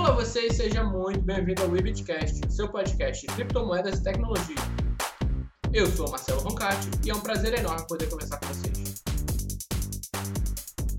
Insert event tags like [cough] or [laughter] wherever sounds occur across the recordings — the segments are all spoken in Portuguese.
Olá você e seja muito bem-vindo ao Webitcast, seu podcast de criptomoedas e tecnologia. Eu sou Marcelo Roncati e é um prazer enorme poder conversar com vocês.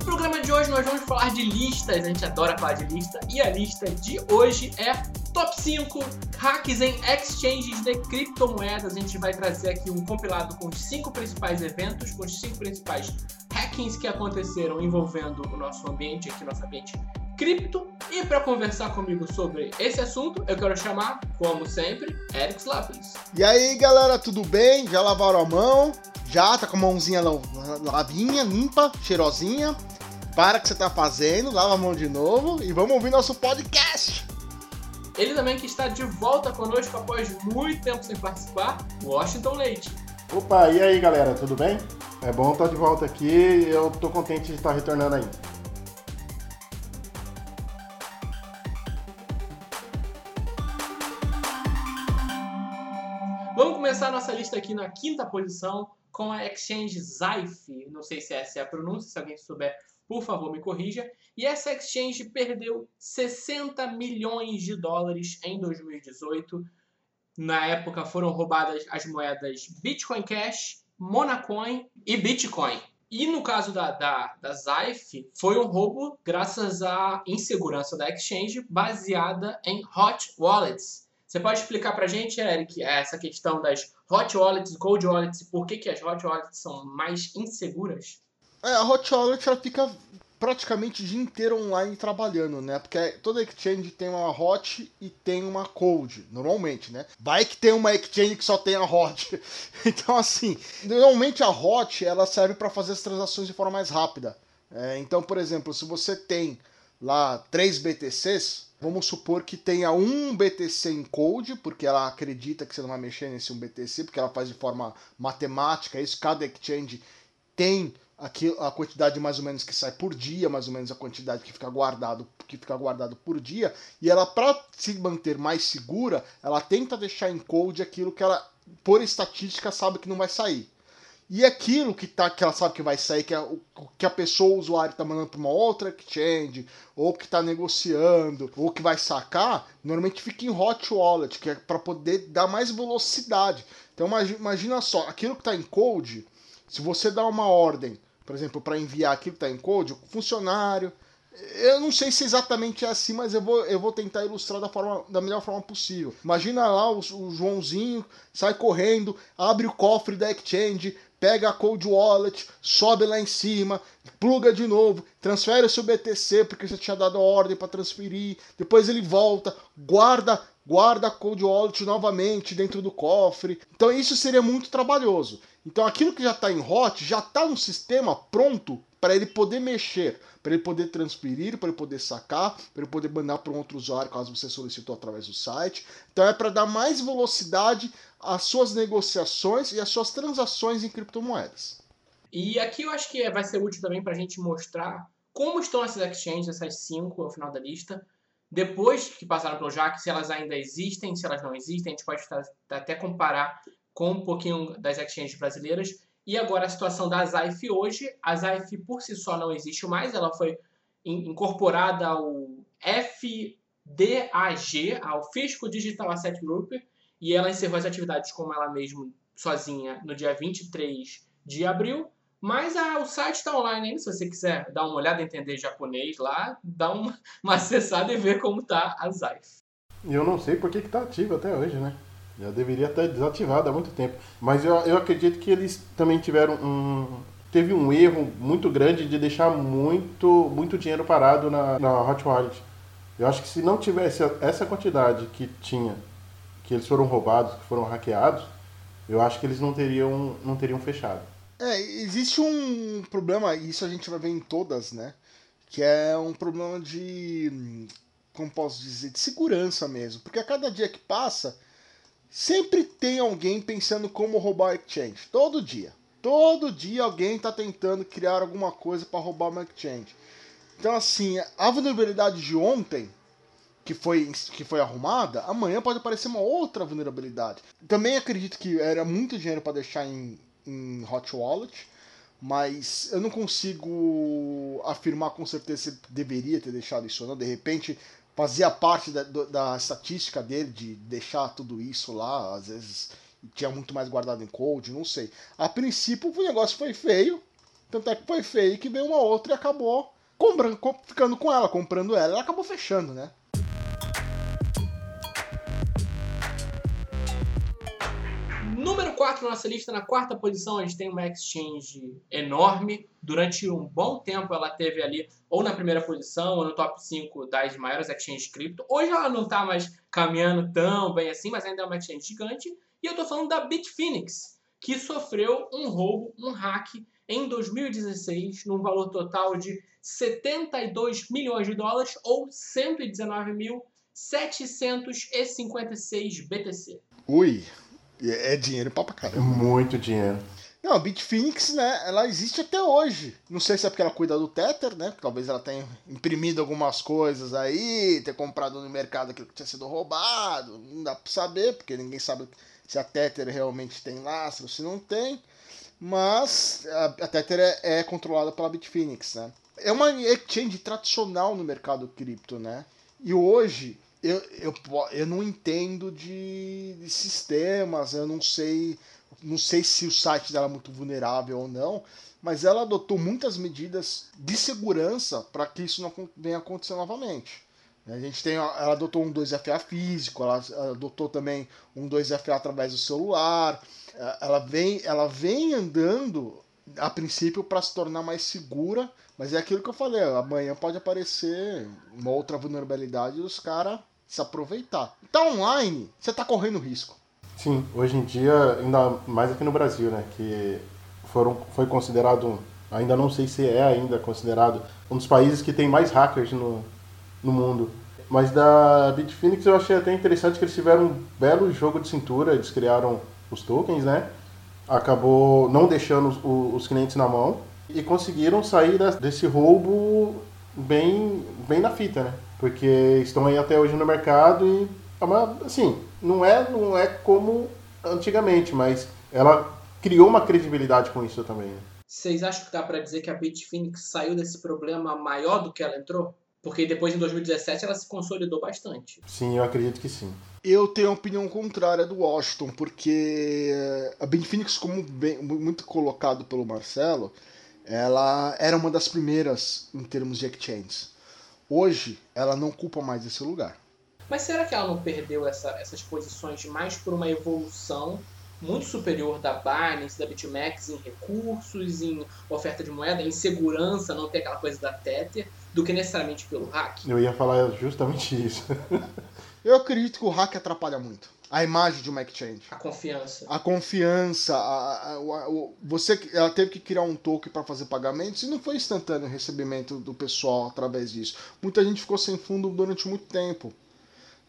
No programa de hoje nós vamos falar de listas, a gente adora falar de lista, e a lista de hoje é Top 5 hacks em exchanges de criptomoedas. A gente vai trazer aqui um compilado com os 5 principais eventos, com os 5 principais hackings que aconteceram envolvendo o nosso ambiente, aqui nosso ambiente cripto. E para conversar comigo sobre esse assunto, eu quero chamar, como sempre, Eric Slaplis. E aí galera, tudo bem? Já lavaram a mão? Já tá com a mãozinha lavinha, limpa, cheirosinha? Para o que você tá fazendo, lava a mão de novo e vamos ouvir nosso podcast. Ele também que está de volta conosco após muito tempo sem participar, Washington Leite. Opa, e aí galera, tudo bem? É bom estar de volta aqui e eu tô contente de estar retornando aí. Vamos começar a nossa lista aqui na quinta posição com a Exchange Zyfe. Não sei se essa é a pronúncia, se alguém souber, por favor, me corrija. E essa exchange perdeu 60 milhões de dólares em 2018. Na época foram roubadas as moedas Bitcoin Cash, Monacoin e Bitcoin. E no caso da, da, da Zyfe, foi um roubo graças à insegurança da exchange baseada em hot wallets. Você pode explicar para a gente, Eric, essa questão das hot wallets, cold wallets por que, que as hot wallets são mais inseguras? É, a hot wallet ela fica praticamente o dia inteiro online trabalhando, né? Porque toda exchange tem uma hot e tem uma cold, normalmente, né? Vai que tem uma exchange que só tem a hot. [laughs] Então, assim, normalmente a hot ela serve para fazer as transações de forma mais rápida. É, então, por exemplo, se você tem lá três BTCs, vamos supor que tenha um BTC em cold, porque ela acredita que você não vai mexer nesse um BTC, porque ela faz de forma matemática, isso cada exchange tem aqui a quantidade mais ou menos que sai por dia, mais ou menos a quantidade que fica guardado, que fica guardado por dia, e ela para se manter mais segura, ela tenta deixar em code aquilo que ela por estatística sabe que não vai sair. E aquilo que, tá, que ela sabe que vai sair, que, é o, que a pessoa, o usuário, está mandando para uma outra exchange, ou que está negociando, ou que vai sacar, normalmente fica em hot wallet, que é para poder dar mais velocidade. Então imagina só, aquilo que está em code, se você dá uma ordem por exemplo, para enviar aquilo que está em code, o funcionário. Eu não sei se exatamente é assim, mas eu vou, eu vou tentar ilustrar da, forma, da melhor forma possível. Imagina lá o, o Joãozinho, sai correndo, abre o cofre da Exchange, pega a Cold Wallet, sobe lá em cima, pluga de novo, transfere o seu BTC porque você tinha dado a ordem para transferir, depois ele volta, guarda guarda a Cold Wallet novamente dentro do cofre. Então isso seria muito trabalhoso. Então aquilo que já está em hot já está no sistema pronto para ele poder mexer, para ele poder transferir, para ele poder sacar, para ele poder mandar para um outro usuário caso você solicitou através do site. Então é para dar mais velocidade às suas negociações e às suas transações em criptomoedas. E aqui eu acho que vai ser útil também para a gente mostrar como estão essas exchanges, essas cinco ao final da lista, depois que passaram pelo JAC, se elas ainda existem, se elas não existem, a gente pode até comparar com um pouquinho das exchanges brasileiras. E agora a situação da ZAIF hoje, a ZAIF por si só não existe mais, ela foi incorporada ao FDAG, ao Fisco Digital Asset Group, e ela encerrou as atividades como ela mesma, sozinha, no dia 23 de abril. Mas a, o site está online ainda, se você quiser dar uma olhada, entender japonês lá, dá uma, [laughs] uma acessada e ver como está a ZAIF. E eu não sei por que está ativa até hoje, né? Já deveria estar desativado há muito tempo. Mas eu, eu acredito que eles também tiveram um. Teve um erro muito grande de deixar muito, muito dinheiro parado na, na Hot Wallet. Eu acho que se não tivesse essa quantidade que tinha, que eles foram roubados, que foram hackeados, eu acho que eles não teriam, não teriam fechado. É, existe um problema, isso a gente vai ver em todas, né? Que é um problema de. Como posso dizer? De segurança mesmo. Porque a cada dia que passa Sempre tem alguém pensando como roubar exchange. Todo dia. Todo dia alguém está tentando criar alguma coisa para roubar uma exchange. Então, assim, a vulnerabilidade de ontem, que foi, que foi arrumada, amanhã pode aparecer uma outra vulnerabilidade. Também acredito que era muito dinheiro para deixar em, em Hot Wallet, mas eu não consigo afirmar com certeza se deveria ter deixado isso ou não. De repente, fazia parte da, da estatística dele de deixar tudo isso lá, às vezes tinha muito mais guardado em code, não sei. A princípio o negócio foi feio, tanto é que foi feio que veio uma outra e acabou comprando, ficando com ela, comprando ela, ela acabou fechando, né? Número 4 na nossa lista, na quarta posição, a gente tem uma exchange enorme. Durante um bom tempo ela teve ali ou na primeira posição ou no top 5 das maiores exchanges cripto. Hoje ela não está mais caminhando tão bem assim, mas ainda é uma exchange gigante. E eu estou falando da Bitfinex, que sofreu um roubo, um hack em 2016, num valor total de 72 milhões de dólares ou 119.756 BTC. Ui, é dinheiro pra caramba. É muito dinheiro. Não, a Bitfinex, né, ela existe até hoje. Não sei se é porque ela cuida do Tether, né? Talvez ela tenha imprimido algumas coisas aí, ter comprado no mercado aquilo que tinha sido roubado. Não dá pra saber, porque ninguém sabe se a Tether realmente tem lastro, se não tem. Mas a, a Tether é, é controlada pela Bitfinex, né? É uma exchange tradicional no mercado cripto, né? E hoje eu, eu, eu não entendo de, de, sistemas, eu não sei, não sei se o site dela é muito vulnerável ou não, mas ela adotou muitas medidas de segurança para que isso não venha acontecer novamente. A gente tem, ela adotou um 2FA físico, ela adotou também um 2FA através do celular. Ela vem, ela vem andando a princípio para se tornar mais segura, mas é aquilo que eu falei, amanhã pode aparecer uma outra vulnerabilidade e os caras se aproveitar. Tá online, você tá correndo risco. Sim, hoje em dia, ainda mais aqui no Brasil, né? Que foram, foi considerado, ainda não sei se é ainda considerado, um dos países que tem mais hackers no, no mundo. Mas da Bitfinex eu achei até interessante que eles tiveram um belo jogo de cintura, eles criaram os tokens, né? Acabou não deixando os, os clientes na mão e conseguiram sair desse roubo bem, bem na fita, né? Porque estão aí até hoje no mercado e é assim, não é, não é como antigamente, mas ela criou uma credibilidade com isso também. Vocês acham que dá para dizer que a Bitfinex saiu desse problema maior do que ela entrou? Porque depois, em 2017, ela se consolidou bastante. Sim, eu acredito que sim. Eu tenho a opinião contrária do Washington, porque a Bitfinex, como bem, muito colocado pelo Marcelo, ela era uma das primeiras em termos de exchanges. Hoje, ela não ocupa mais esse lugar. Mas será que ela não perdeu essa, essas posições mais por uma evolução muito superior da Binance, da BitMEX em recursos, em oferta de moeda, em segurança, não ter aquela coisa da Tether, do que necessariamente pelo hack? Eu ia falar justamente isso. Eu acredito que o hack atrapalha muito a imagem de uma exchange. A confiança. A confiança. A, a, a, você, ela teve que criar um token para fazer pagamentos e não foi instantâneo o recebimento do pessoal através disso. Muita gente ficou sem fundo durante muito tempo.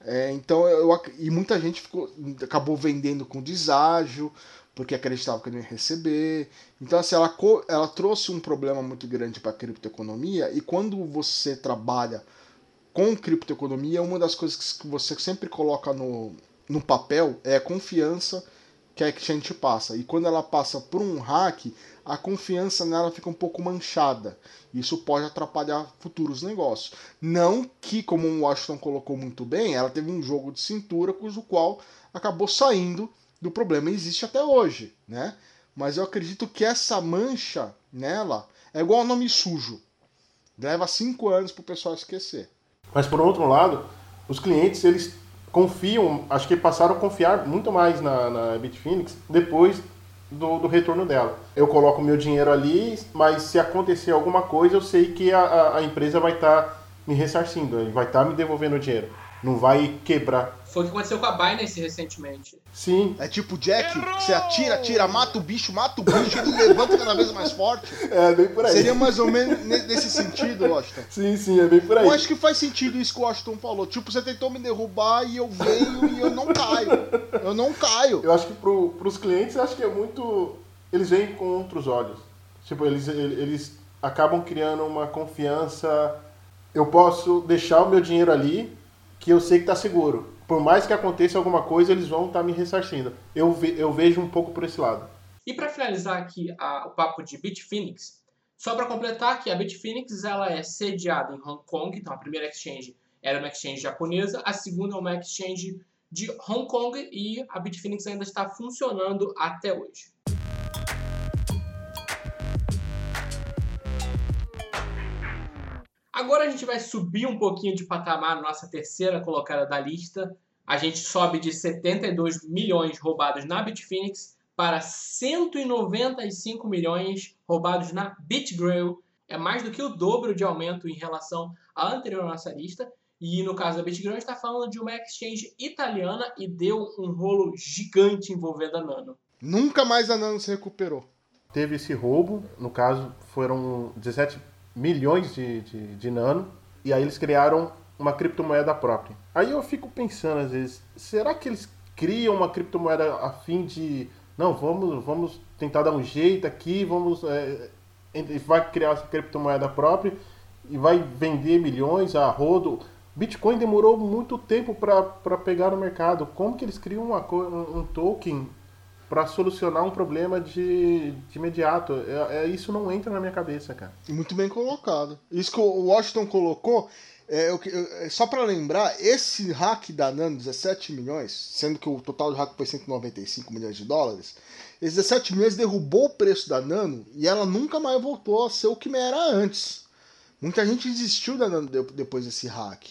É, então eu, e muita gente ficou, acabou vendendo com deságio porque acreditava que não ia receber. Então assim, ela, ela trouxe um problema muito grande para a criptoeconomia e quando você trabalha com criptoeconomia, uma das coisas que você sempre coloca no, no papel é a confiança que a exchange passa. E quando ela passa por um hack, a confiança nela fica um pouco manchada. Isso pode atrapalhar futuros negócios. Não que, como o Washington colocou muito bem, ela teve um jogo de cintura cujo qual acabou saindo do problema. E existe até hoje, né? Mas eu acredito que essa mancha nela é igual ao nome sujo. Leva cinco anos para o pessoal esquecer. Mas por outro lado, os clientes eles confiam, acho que passaram a confiar muito mais na, na Bitfinex depois do, do, retorno dela. Eu coloco meu dinheiro ali, mas se acontecer alguma coisa, eu sei que a, a empresa vai estar tá me ressarcindo, vai estar tá me devolvendo o dinheiro não vai quebrar. Foi o que aconteceu com a Binance recentemente. Sim. É tipo Jack, que você atira, atira, mata o bicho, mata o bicho, ele levanta cada vez mais forte. [laughs] É, bem por aí. Seria mais ou menos nesse sentido, Washington. Sim, sim, é bem por aí. Eu acho que faz sentido isso que o Washington falou. Tipo, você tentou me derrubar e eu venho e eu não caio. Eu não caio. Eu acho que pro, pros clientes, eu acho que é muito... Eles veem com outros olhos. Tipo, eles, eles acabam criando uma confiança... Eu posso deixar o meu dinheiro ali que eu sei que está seguro. Por mais que aconteça alguma coisa, eles vão estar tá me ressarcindo. Eu, ve, eu vejo um pouco por esse lado. E para finalizar aqui a, o papo de Bitfinex, só para completar que a Bitfinex ela é sediada em Hong Kong, então a primeira exchange era uma exchange japonesa, a segunda é uma exchange de Hong Kong e a Bitfinex ainda está funcionando até hoje. Agora a gente vai subir um pouquinho de patamar na nossa terceira colocada da lista. A gente sobe de 72 milhões roubados na Bitfinex para 195 milhões roubados na BitGrail. É mais do que o dobro de aumento em relação à anterior nossa lista. E no caso da BitGrail, a gente está falando de uma exchange italiana e deu um rolo gigante envolvendo a Nano. Nunca mais a Nano se recuperou. Teve esse roubo, no caso foram 17 milhões de, de, de Nano, e aí eles criaram uma criptomoeda própria. Aí eu fico pensando às vezes, será que eles criam uma criptomoeda a fim de não, vamos, vamos tentar dar um jeito aqui, vamos é, vai criar essa criptomoeda própria e vai vender milhões a rodo. Bitcoin demorou muito tempo para pegar no mercado. Como que eles criam uma, um token para solucionar um problema de, de imediato? É, é, isso não entra na minha cabeça, cara. Muito bem colocado. Isso que o Washington colocou é, eu, eu, só para lembrar, esse hack da Nano, 17 milhões, sendo que o total do hack foi 195 milhões de dólares, esses 17 milhões derrubou o preço da Nano e ela nunca mais voltou a ser o que era antes. Muita gente desistiu da Nano depois desse hack.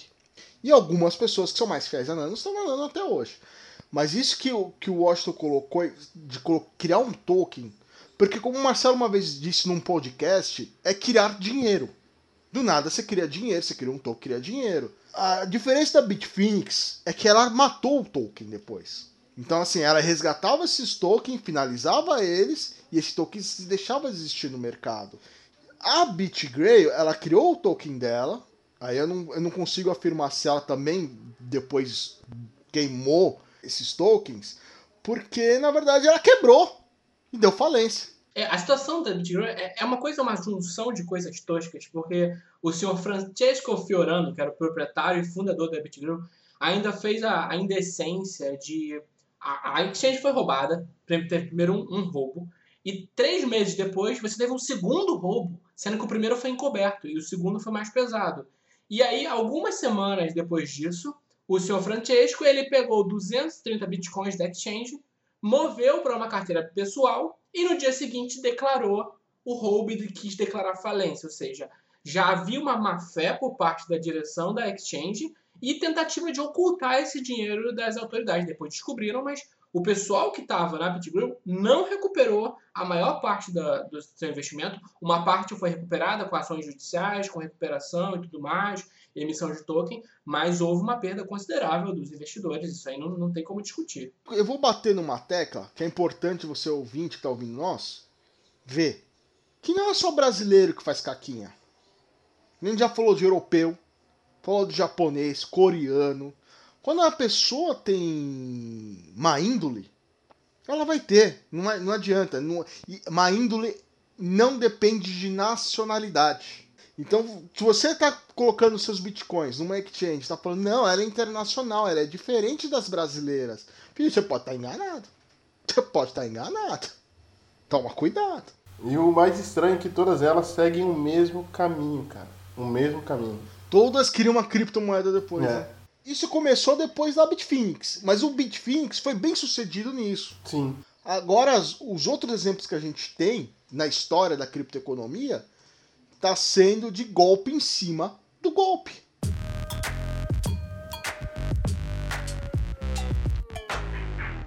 E algumas pessoas que são mais fiéis à Nano estão na Nano até hoje. Mas isso que, o, que o Washington colocou, de criar um token, porque como o Marcelo uma vez disse num podcast, é criar dinheiro. Do nada você cria dinheiro, você cria um token, cria dinheiro. A diferença da Bitfinex é que ela matou o token depois. Então, assim, ela resgatava esses tokens, finalizava eles e esse token deixava existir no mercado. A BitGrail, ela criou o token dela. Aí eu não, eu não consigo afirmar se ela também depois queimou esses tokens, porque na verdade ela quebrou e deu falência. É, a situação da BitGrow é, é uma coisa, uma junção de coisas toscas, porque o senhor Francesco Fiorano, que era o proprietário e fundador da BitGrow, ainda fez a, a indecência de... A, a exchange foi roubada, teve primeiro um, um roubo, e três meses depois você teve um segundo roubo, sendo que o primeiro foi encoberto e o segundo foi mais pesado. E aí, algumas semanas depois disso, o senhor Francesco ele pegou 230 bitcoins da exchange, moveu para uma carteira pessoal e no dia seguinte declarou o roubo e quis declarar falência, ou seja, já havia uma má-fé por parte da direção da exchange e tentativa de ocultar esse dinheiro das autoridades. Depois descobriram, mas o pessoal que estava na BitGrow não recuperou a maior parte da, do seu investimento. Uma parte foi recuperada com ações judiciais, com recuperação e tudo mais, emissão de token, mas houve uma perda considerável dos investidores. Isso aí não, não tem como discutir. Eu vou bater numa tecla que é importante você ouvinte que está ouvindo nós ver que não é só brasileiro que faz caquinha. A gente já falou de europeu, falou de japonês, coreano, quando uma pessoa tem má índole, ela vai ter. Não, não adianta. Não, má índole não depende de nacionalidade. Então, se você está colocando seus bitcoins numa exchange, está falando, não, ela é internacional, ela é diferente das brasileiras. Filho, você pode estar tá enganado. Você pode estar tá enganado. Toma cuidado. E o mais estranho é que todas elas seguem o mesmo caminho, cara. O mesmo caminho. Todas criam uma criptomoeda depois, é. né? Isso começou depois da Bitfinex, mas o Bitfinex foi bem sucedido nisso. Sim. Agora, os outros exemplos que a gente tem na história da criptoeconomia está sendo de golpe em cima do golpe.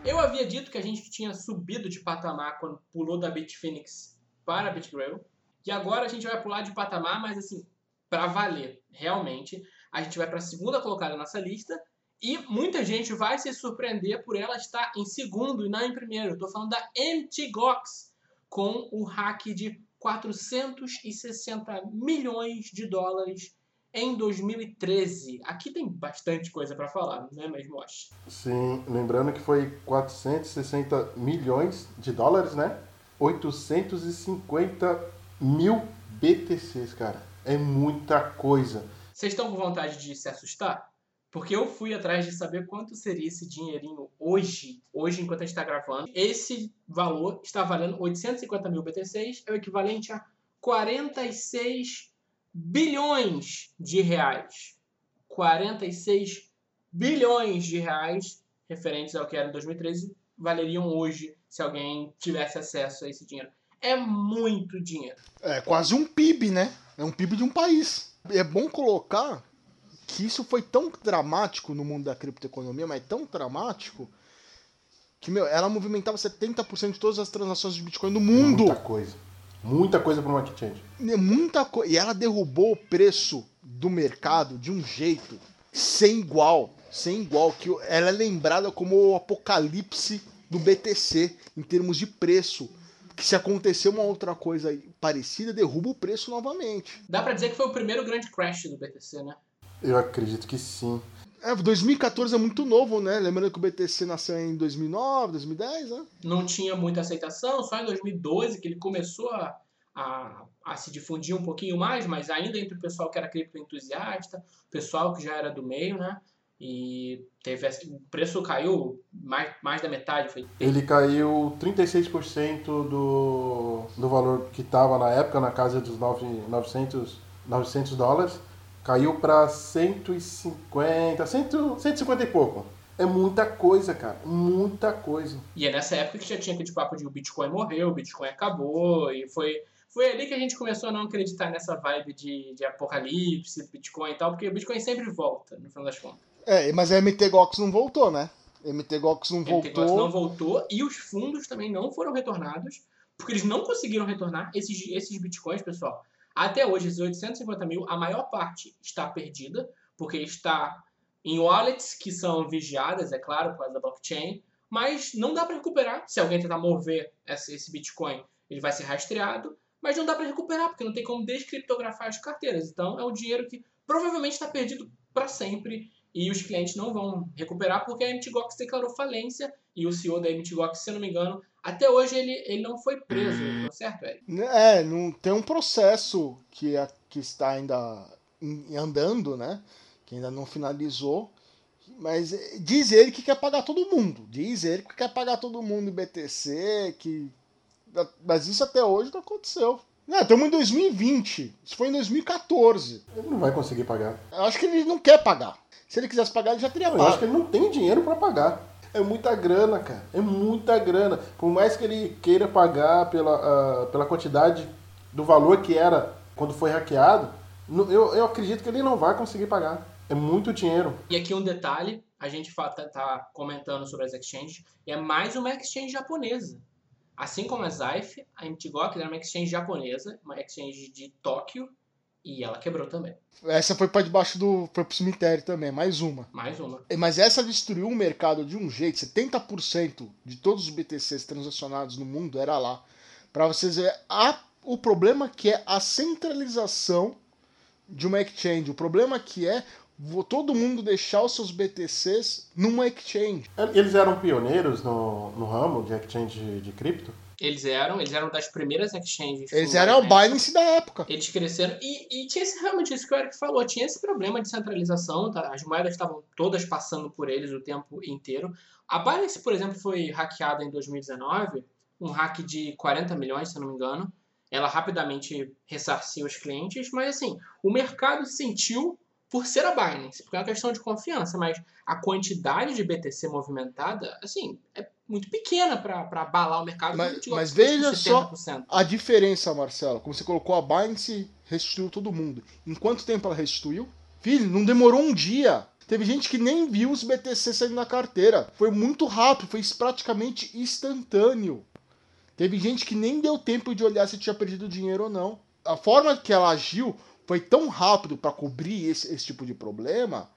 Eu havia dito que a gente tinha subido de patamar quando pulou da Bitfinex para a BitGrail. E agora a gente vai pular de patamar, mas assim, para valer, realmente a gente vai para a segunda colocada nessa lista e muita gente vai se surpreender por ela estar em segundo e não em primeiro. Estou falando da MTGOX com o hack de 460 milhões de dólares em 2013. Aqui tem bastante coisa para falar, não é mesmo, Osh? Sim, lembrando que foi 460 milhões de dólares, né? 850 mil BTCs, cara. É muita coisa. Vocês estão com vontade de se assustar? Porque eu fui atrás de saber quanto seria esse dinheirinho hoje, hoje enquanto a gente está gravando. Esse valor está valendo 850 mil BTCs, é o equivalente a 46 bilhões de reais. 46 bilhões de reais referentes ao que era em 2013 valeriam hoje se alguém tivesse acesso a esse dinheiro. É muito dinheiro. É quase um PIB, né? É um PIB de um país. É bom colocar que isso foi tão dramático no mundo da criptoeconomia, mas tão dramático que, meu, ela movimentava 70% de todas as transações de Bitcoin no mundo. Muita coisa. Muita coisa para uma exchange. Muita coisa. E ela derrubou o preço do mercado de um jeito sem igual. Sem igual. Que ela é lembrada como o apocalipse do BTC em termos de preço. Que se acontecer uma outra coisa parecida, derruba o preço novamente. Dá para dizer que foi o primeiro grande crash do BTC, né? Eu acredito que sim. É, 2014 é muito novo, né? Lembrando que o BTC nasceu em 2009, 2010, né? Não tinha muita aceitação, só em 2012 que ele começou a, a, a se difundir um pouquinho mais, mas ainda entre o pessoal que era cripto entusiasta, o pessoal que já era do meio, né? E teve o preço caiu mais, mais da metade. Foi... Ele caiu 36% do, do valor que estava na época, na casa dos 9, 900, 900 dólares Caiu para 150, 100, 150 e pouco. É muita coisa, cara. Muita coisa. E é nessa época que já tinha aquele papo de o Bitcoin morreu, o Bitcoin acabou, e foi, foi ali que a gente começou a não acreditar nessa vibe de, de apocalipse, Bitcoin e tal, porque o Bitcoin sempre volta, no final das contas. É, mas a MTGOX não voltou, né? MTGOX não voltou. MTGOX não voltou e os fundos também não foram retornados, porque eles não conseguiram retornar esses, esses Bitcoins, pessoal. Até hoje, esses 850 mil, a maior parte está perdida, porque está em wallets que são vigiadas, é claro, por causa da blockchain, mas não dá para recuperar. Se alguém tentar mover esse Bitcoin, ele vai ser rastreado, mas não dá para recuperar, porque não tem como descriptografar as carteiras. Então, é um dinheiro que provavelmente está perdido para sempre e os clientes não vão recuperar porque a MTGOX declarou falência e o CEO da MTGOX, se não me engano, até hoje ele, ele não foi preso, tá certo, Eric? É, não, tem um processo que, é, que está ainda andando, né? Que ainda não finalizou. Mas diz ele que quer pagar todo mundo. Diz ele que quer pagar todo mundo em BTC, que. Mas isso até hoje não aconteceu. Não, estamos em 2020. Isso foi em 2014. Ele não vai conseguir pagar. Eu acho que ele não quer pagar. Se ele quisesse pagar, ele já teria pago. Eu acho que ele não tem dinheiro para pagar. É muita grana, cara. É muita grana. Por mais que ele queira pagar pela, uh, pela quantidade do valor que era quando foi hackeado, eu, eu acredito que ele não vai conseguir pagar. É muito dinheiro. E aqui um detalhe, a gente tá, tá comentando sobre as exchanges, é mais uma exchange japonesa. Assim como a Zaif, a MTGOK era uma exchange japonesa, uma exchange de Tóquio, e ela quebrou também. Essa foi para debaixo do. Foi pro cemitério também, mais uma. Mais uma. Mas essa destruiu o mercado de um jeito. 70% de todos os BTCs transacionados no mundo era lá. Para vocês verem a, o problema que é a centralização de uma exchange. O problema que é todo mundo deixar os seus BTCs numa exchange. Eles eram pioneiros no, no ramo de exchange de, de cripto? Eles eram, eles eram das primeiras exchanges. Eles eram o Binance da época. Eles cresceram. E, e tinha esse, realmente isso que o Eric falou, tinha esse problema de centralização, tá? as moedas estavam todas passando por eles o tempo inteiro. A Binance, por exemplo, foi hackeada em 2019, um hack de 40 milhões, se eu não me engano. Ela rapidamente ressarciu os clientes, mas assim, o mercado sentiu por ser a Binance, porque é uma questão de confiança, mas a quantidade de BTC movimentada, assim, é muito pequena para abalar o mercado. Mas, mas veja só a diferença, Marcelo. Como você colocou, a Binance restituiu todo mundo. Em quanto tempo ela restituiu? Filho, não demorou um dia. Teve gente que nem viu os BTC saindo na carteira. Foi muito rápido, foi praticamente instantâneo. Teve gente que nem deu tempo de olhar se tinha perdido dinheiro ou não. A forma que ela agiu foi tão rápido para cobrir esse, esse tipo de problema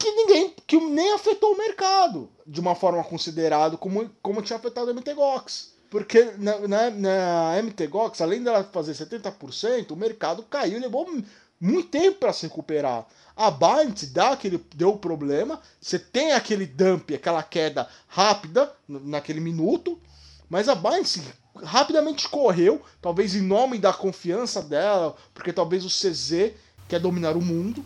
que ninguém, que nem afetou o mercado de uma forma considerada como, como tinha afetado a MTGOX. Porque na, na, na MTGOX, além dela fazer 70%, o mercado caiu levou muito tempo para se recuperar. A Binance dá aquele, deu problema, você tem aquele dump, aquela queda rápida naquele minuto, mas a Binance rapidamente correu, talvez em nome da confiança dela, porque talvez o CZ quer dominar o mundo.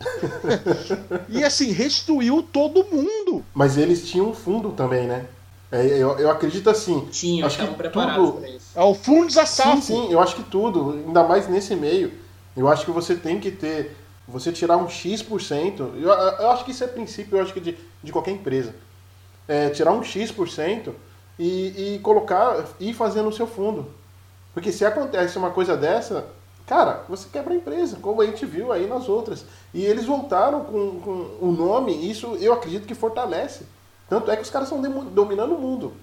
[laughs] e assim, restituiu todo mundo. Mas eles tinham um fundo também, né? É, eu, eu acredito assim. Tinham, acho que tudo... É o fundo da Sim, sim, eu acho que tudo, ainda mais nesse meio. Eu acho que você tem que ter Você tirar um X%, eu, eu acho que isso é princípio, eu acho que de, de qualquer empresa. É, tirar um X% e, e colocar, e fazer no seu fundo. Porque se acontece uma coisa dessa, cara, você quebra a empresa, como a gente viu aí nas outras. E eles voltaram com, com o nome, isso eu acredito que fortalece. Tanto é que os caras estão dominando o mundo.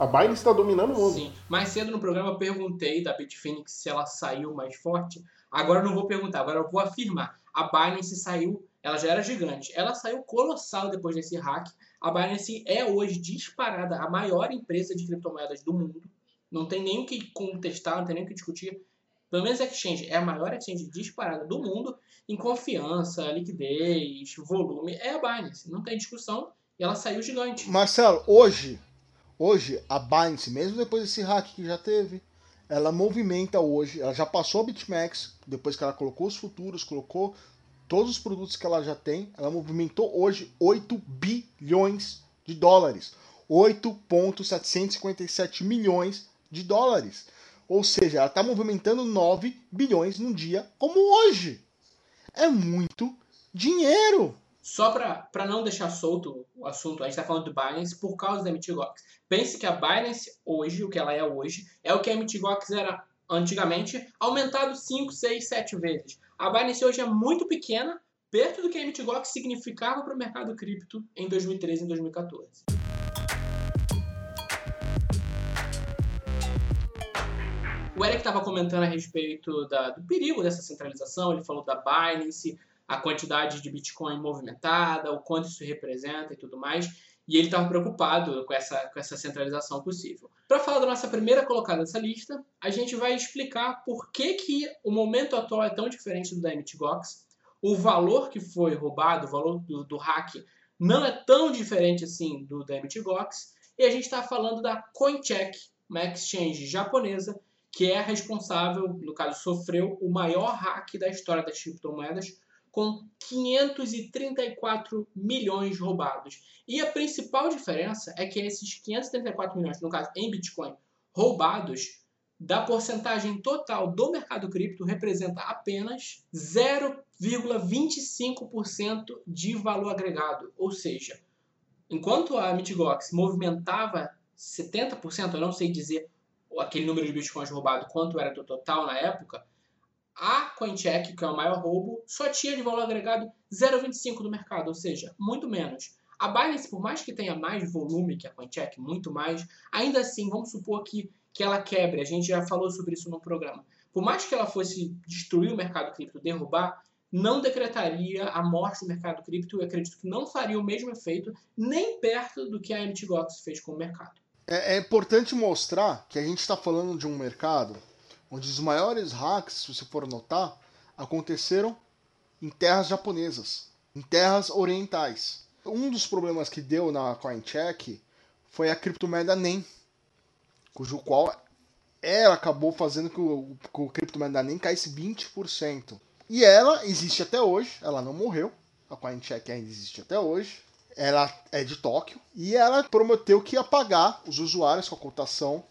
A Binance está dominando o mundo. Sim. Mais cedo no programa eu perguntei da Bitfinex se ela saiu mais forte. Agora eu não vou perguntar, agora eu vou afirmar. A Binance saiu, ela já era gigante. Ela saiu colossal depois desse hack. A Binance é hoje disparada a maior empresa de criptomoedas do mundo. Não tem nem o que contestar, não tem nem o que discutir. Pelo menos a exchange é a maior exchange disparada do mundo em confiança, liquidez, volume. É a Binance, não tem discussão. E ela saiu gigante. Marcelo, hoje Hoje, a Binance, mesmo depois desse hack que já teve, ela movimenta hoje, ela já passou a BitMEX, depois que ela colocou os futuros, colocou todos os produtos que ela já tem, ela movimentou hoje 8 bilhões de dólares. 8,757 milhões de dólares. Ou seja, ela está movimentando 9 bilhões num dia como hoje. É muito dinheiro. Só para não deixar solto o assunto, a gente está falando do Binance por causa da MTGOX. Pense que a Binance hoje, o que ela é hoje, é o que a MTGOX era antigamente, aumentado 5, 6, 7 vezes. A Binance hoje é muito pequena, perto do que a MTGOX significava para o mercado cripto em 2013 e 2014. O Eric estava comentando a respeito da, do perigo dessa centralização, ele falou da Binance, a quantidade de Bitcoin movimentada, o quanto isso representa e tudo mais. E ele estava preocupado com essa, com essa centralização possível. Para falar da nossa primeira colocada nessa lista, a gente vai explicar por que, que o momento atual é tão diferente do da MTGOX, o valor que foi roubado, o valor do, do hack, não é tão diferente assim do da MTGOX, e a gente está falando da CoinCheck, uma exchange japonesa que é responsável, no caso, sofreu o maior hack da história das criptomoedas, com 534 milhões roubados. E a principal diferença é que esses 534 milhões, no caso em Bitcoin, roubados, da porcentagem total do mercado cripto representa apenas 0,25% de valor agregado. Ou seja, enquanto a Bitgox movimentava 70%, eu não sei dizer aquele número de bitcoins roubado quanto era do total na época, a CoinCheck, que é o maior roubo, só tinha de valor agregado 0,25 do mercado, ou seja, muito menos. A Binance, por mais que tenha mais volume que a CoinCheck, muito mais, ainda assim, vamos supor que, que ela quebre, a gente já falou sobre isso no programa. Por mais que ela fosse destruir o mercado cripto, derrubar, não decretaria a morte do mercado cripto e acredito que não faria o mesmo efeito, nem perto do que a MTGOX fez com o mercado. É, é importante mostrar que a gente está falando de um mercado onde os maiores hacks, se você for notar, aconteceram em terras japonesas, em terras orientais. Um dos problemas que deu na CoinCheck foi a criptomoeda NEM, cujo qual ela acabou fazendo que o, que o criptomoeda NEM caísse 20%. E ela existe até hoje, ela não morreu, a CoinCheck ainda existe até hoje. Ela é de Tóquio e ela prometeu que ia pagar os usuários com a cotação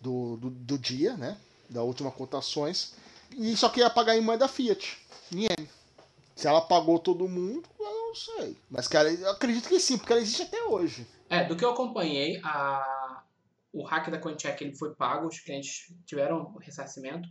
do, do, do dia, né? Da última cotações, e só que ia pagar em moeda Fiat, em yen. Se ela pagou todo mundo, eu não sei. Mas, cara, eu acredito que sim, porque ela existe até hoje. É, do que eu acompanhei, a... o hack da CoinCheck ele foi pago, os clientes tiveram ressarcimento,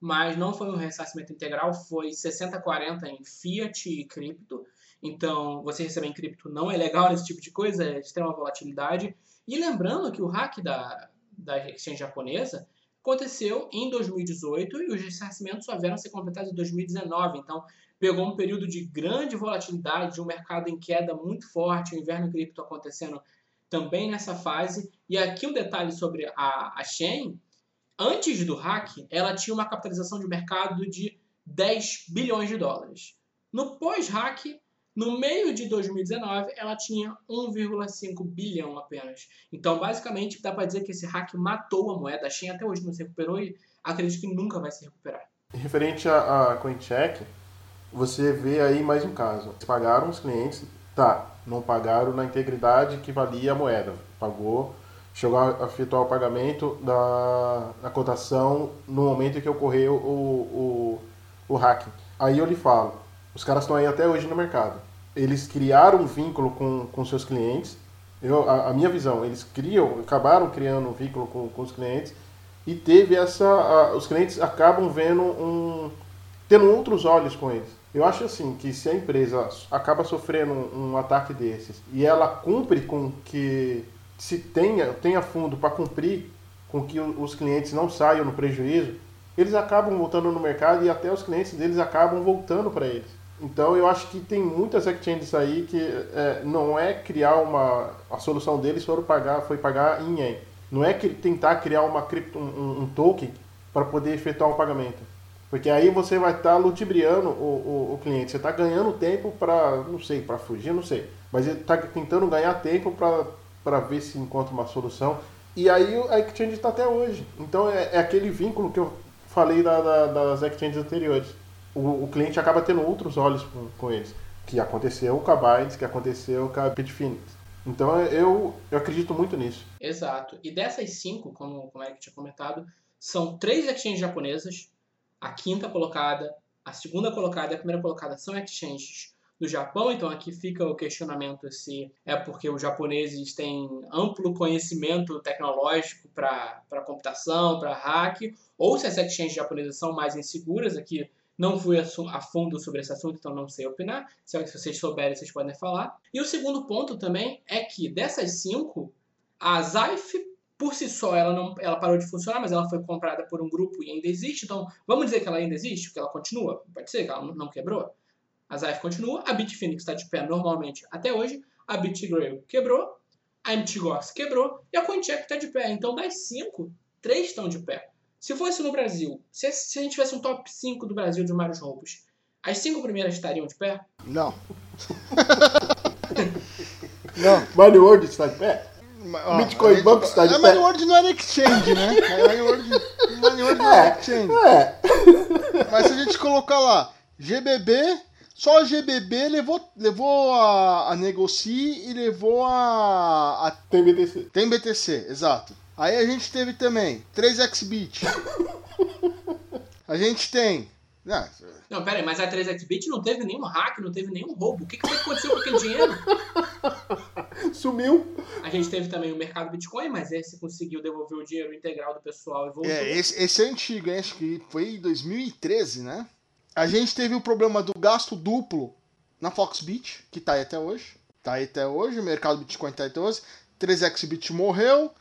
mas não foi um ressarcimento integral, foi 60-40 em Fiat e cripto. Então, você receber em cripto não é legal nesse tipo de coisa, é extrema volatilidade. E lembrando que o hack da, da exchange japonesa aconteceu em 2018 e os ressarcimentos só vieram ser completados em 2019. Então, pegou um período de grande volatilidade, de um mercado em queda muito forte, o inverno cripto acontecendo também nessa fase. E aqui um detalhe sobre a, a Chain. Antes do hack, ela tinha uma capitalização de mercado de 10 bilhões de dólares. No pós-hack, no meio de 2019, ela tinha 1,5 bilhão apenas. Então, basicamente, dá para dizer que esse hack matou a moeda. A Shen até hoje não se recuperou e acredito que nunca vai se recuperar. Referente a, CoinCheck, você vê aí mais um caso. Pagaram os clientes, tá, não pagaram na integridade que valia a moeda. Pagou, chegou a efetuar o pagamento da, da cotação no momento em que ocorreu o, o, o. Aí eu lhe falo, Os caras estão aí até hoje no mercado. Eles criaram um vínculo com, com seus clientes. Eu, a, a minha visão, eles criam, acabaram criando um vínculo com, com os clientes e teve essa. A, os clientes acabam vendo um. tendo outros olhos com eles. Eu acho assim que se a empresa acaba sofrendo um, um ataque desses e ela cumpre com que se tenha, tenha fundo para cumprir com que os clientes não saiam no prejuízo, eles acabam voltando no mercado e até os clientes deles acabam voltando para eles. Então eu acho que tem muitas exchanges aí que é, não é criar uma. A solução deles foram pagar, foi pagar em yen. Não é que tentar criar uma cripto, um, um token para poder efetuar um pagamento. Porque aí você vai estar tá ludibriando o, o, o, cliente. Você está ganhando tempo para, não sei, para fugir, não sei. Mas ele está tentando ganhar tempo para ver se encontra uma solução. E aí a exchange está até hoje. Então é, é, aquele vínculo que eu falei da, da, das exchanges anteriores. O, o, cliente acaba tendo outros olhos com, com eles. Que aconteceu com a Binance, que aconteceu com a Bitfinex. Então eu, eu acredito muito nisso. Exato. E dessas cinco, como, como é que tinha comentado, são três exchanges japonesas. A quinta colocada, a segunda colocada e a primeira colocada são exchanges do Japão, então aqui fica o questionamento se é porque os japoneses têm amplo conhecimento tecnológico para computação, para hack, ou se as exchanges japonesas são mais inseguras. Aqui não fui a fundo sobre esse assunto, então não sei opinar. Se vocês souberem, vocês podem falar. E o segundo ponto também é que dessas cinco, a Zaif por si só ela não ela parou de funcionar, mas ela foi comprada por um grupo e ainda existe. Então, vamos dizer que ela ainda existe, que ela continua. Pode ser que ela não quebrou. A Zaif continua, a Bitfinex está de pé normalmente até hoje, a BitGrail quebrou, a MTGOX quebrou e a CoinCheck está de pé. Então, das cinco, três estão de pé. Se fosse no Brasil, se, se a gente tivesse um top 5 do Brasil de vários roubos, as cinco primeiras estariam de pé? Não. [laughs] não. Money World está de pé? Ó, Bitcoin Bank está de a pé? Money World não era exchange, né? Money World, Money World não era exchange. É. Mas se a gente colocar lá, GBB, só a GBB levou, levou a, a Negocie e levou a, a... Tem BTC. Tem BTC, exato. Aí a gente teve também 3xBit. a gente tem. Não, não, pera aí, mas a 3xBit não teve nenhum hack, não teve nenhum roubo. O que, que aconteceu com aquele dinheiro? [laughs] Sumiu. A gente teve também o mercado Bitcoin, mas esse conseguiu devolver o dinheiro integral do pessoal e voltou. É, esse, esse é antigo, hein? acho que foi em 2013, né? A gente teve o problema do gasto duplo na Foxbit, que tá aí até hoje. Tá aí até hoje, o mercado Bitcoin tá aí até hoje. 3xBit morreu,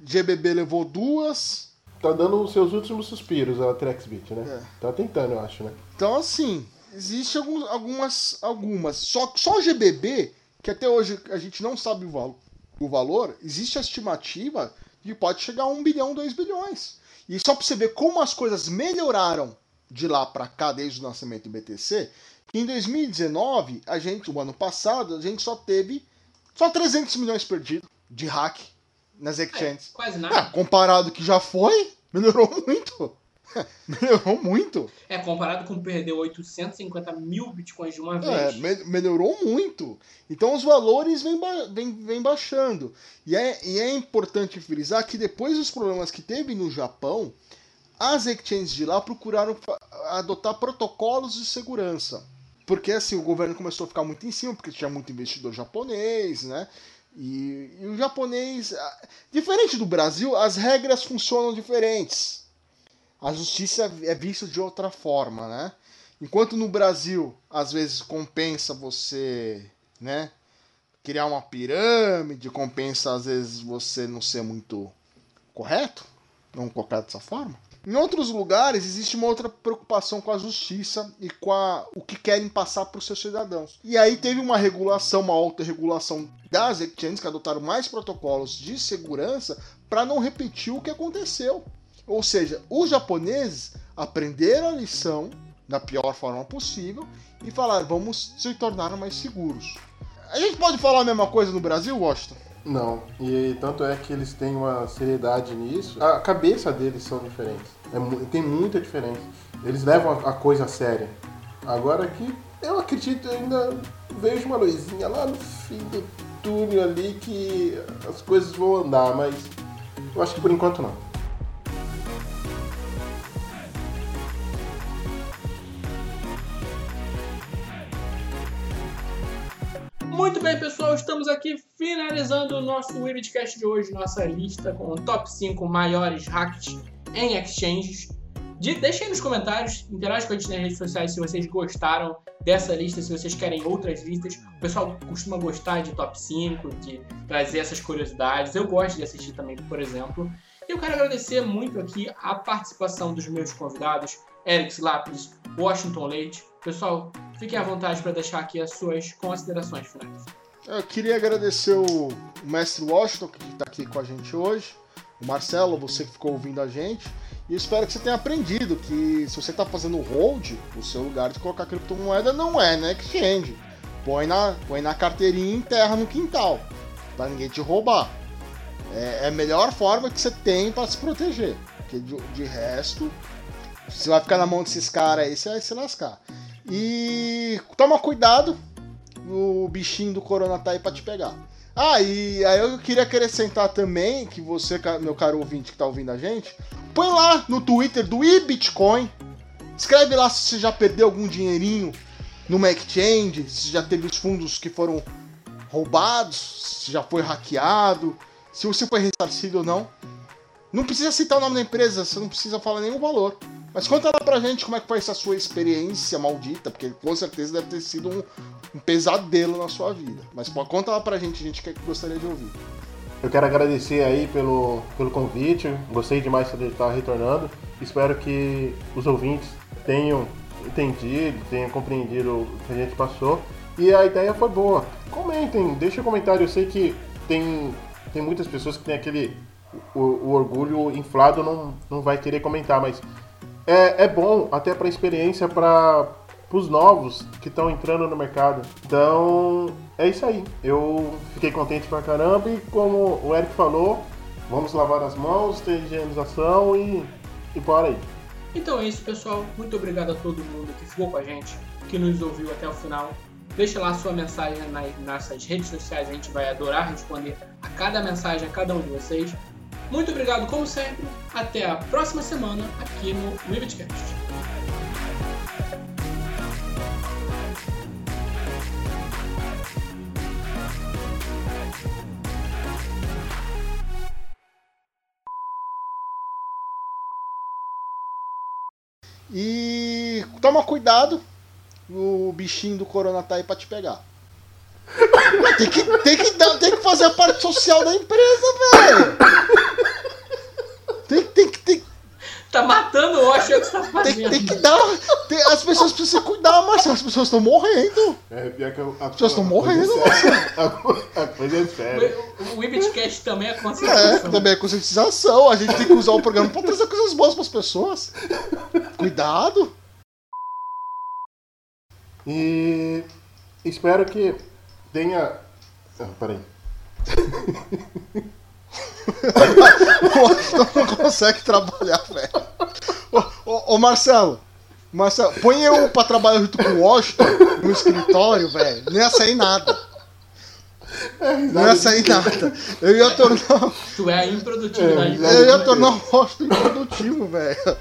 GBB levou duas. Tá dando os seus últimos suspiros a Trexbit, né? É. Tá tentando, eu acho, né? Então, assim, existe alguns, algumas. algumas. Só, só o GBB, que até hoje a gente não sabe o, val o valor, existe a estimativa de que pode chegar a 1 bilhão, 2 bilhões. E só pra você ver como as coisas melhoraram de lá para cá desde o nascimento do BTC, em 2019, a gente, o ano passado, a gente só teve só 300 milhões perdidos de hack nas exchanges. É, quase nada. Ah, comparado que já foi, melhorou [laughs] muito. melhorou muito. É, comparado com perder 850 mil bitcoins de uma é, vez. É, me melhorou muito. Então os valores vêm, ba vêm, vêm baixando. E é, e é importante frisar que depois dos problemas que teve no Japão, as exchanges de lá procuraram adotar protocolos de segurança. Porque assim, o governo começou a ficar muito em cima, porque tinha muito investidor japonês, né? E, e, o japonês, diferente do Brasil, as regras funcionam diferentes. A justiça é vista de outra forma, né? Enquanto no Brasil, às vezes compensa você, né, criar uma pirâmide, compensa às vezes você não ser muito correto, não colocar dessa forma. Em outros lugares existe uma outra preocupação com a justiça e com a, o que querem passar para os seus cidadãos. E aí teve uma regulação, uma alta regulação das exchanges que adotaram mais protocolos de segurança para não repetir o que aconteceu. Ou seja, os japoneses aprenderam a lição da pior forma possível e falaram: vamos se tornar mais seguros. A gente pode falar a mesma coisa no Brasil, Washington? Não, e tanto é que eles têm uma seriedade nisso. A cabeça deles são diferentes. É, tem muita diferença. Eles levam a, a coisa a séria. Agora aqui, eu acredito, eu ainda vejo uma luzinha lá no fim do túnel ali que as coisas vão andar, mas eu acho que por enquanto não. Muito bem, pessoal, estamos aqui finalizando o nosso Webcast de hoje, nossa lista com o top 5 maiores hacks em exchanges. De, deixem nos comentários, interajam com a gente nas redes sociais se vocês gostaram dessa lista, se vocês querem outras listas. O pessoal costuma gostar de top 5, de trazer essas curiosidades. Eu gosto de assistir também, por exemplo. E eu quero agradecer muito aqui a participação dos meus convidados, Eric Lápis, Washington Leite. Pessoal, fiquem à vontade para deixar aqui as suas considerações finais. Eu queria agradecer o mestre Washington, que está aqui com a gente hoje, o Marcelo, você que ficou ouvindo a gente. E espero que você tenha aprendido que se você está fazendo hold, o seu lugar de colocar criptomoeda não é na exchange. Põe na, põe na carteirinha e enterra no quintal, para ninguém te roubar. É, é, a melhor forma que você tem para se proteger. Porque de, de, resto, você vai ficar na mão desses caras aí, você vai se lascar. E toma cuidado, o bichinho do corona tá aí para te pegar. Ah, e aí eu queria acrescentar também que você, meu caro ouvinte que tá ouvindo a gente, põe lá no Twitter do iBitcoin. Escreve lá se você já perdeu algum dinheirinho numa exchange, se já teve os fundos que foram roubados, se já foi hackeado, se você foi ressarcido ou não. Não precisa citar o nome da empresa, você não precisa falar nenhum valor. Mas conta lá pra gente como é que foi essa sua experiência maldita, porque com certeza deve ter sido um, um pesadelo na sua vida. Mas pô, conta lá pra gente, gente que gostaria de ouvir. Eu quero agradecer aí pelo, pelo convite, gostei demais de estar retornando. Espero que os ouvintes tenham entendido, tenham compreendido o que a gente passou. E a ideia foi boa. Comentem, deixem um comentário. Eu sei que tem, tem muitas pessoas que têm aquele. O, o orgulho inflado não, não vai querer comentar, mas é, é bom até para experiência para os novos que estão entrando no mercado. Então é isso aí. Eu fiquei contente pra caramba e como o Eric falou, vamos lavar as mãos, ter higienização e, e bora aí. Então é isso, pessoal. Muito obrigado a todo mundo que ficou com a gente, que nos ouviu até o final. Deixa lá sua mensagem nas nossas redes sociais, a gente vai adorar responder a cada mensagem, a cada um de vocês. Muito obrigado, como sempre. Até a próxima semana aqui no Webcast. E toma cuidado, o bichinho do corona tá aí pra te pegar. Tem que, tem, que tem que fazer a parte social da empresa, velho. Tá matando o Osho que você tá fazendo. tem, tem que dar. tem- as pessoas precisam se cuidar, Marcelo. As pessoas estão morrendo. É, pior que a, As pessoas estão morrendo, [laughs] A, a coisa é séria. O, o Webcast também é É, conscientização. também é conscientização. A gente tem que usar o programa pra trazer coisas boas pras pessoas. Cuidado. E espero que tenha. Ah, peraí. [laughs] [laughs] O Washington não consegue trabalhar, velho. Ô, ô, ô, Marcelo. Marcelo, põe eu pra trabalhar junto com o Washington no escritório, velho. Não ia sair nada. Não ia sair nada. Eu ia tornar, Tu é a improdutividade. eu ia tornar o Washington improdutivo, velho.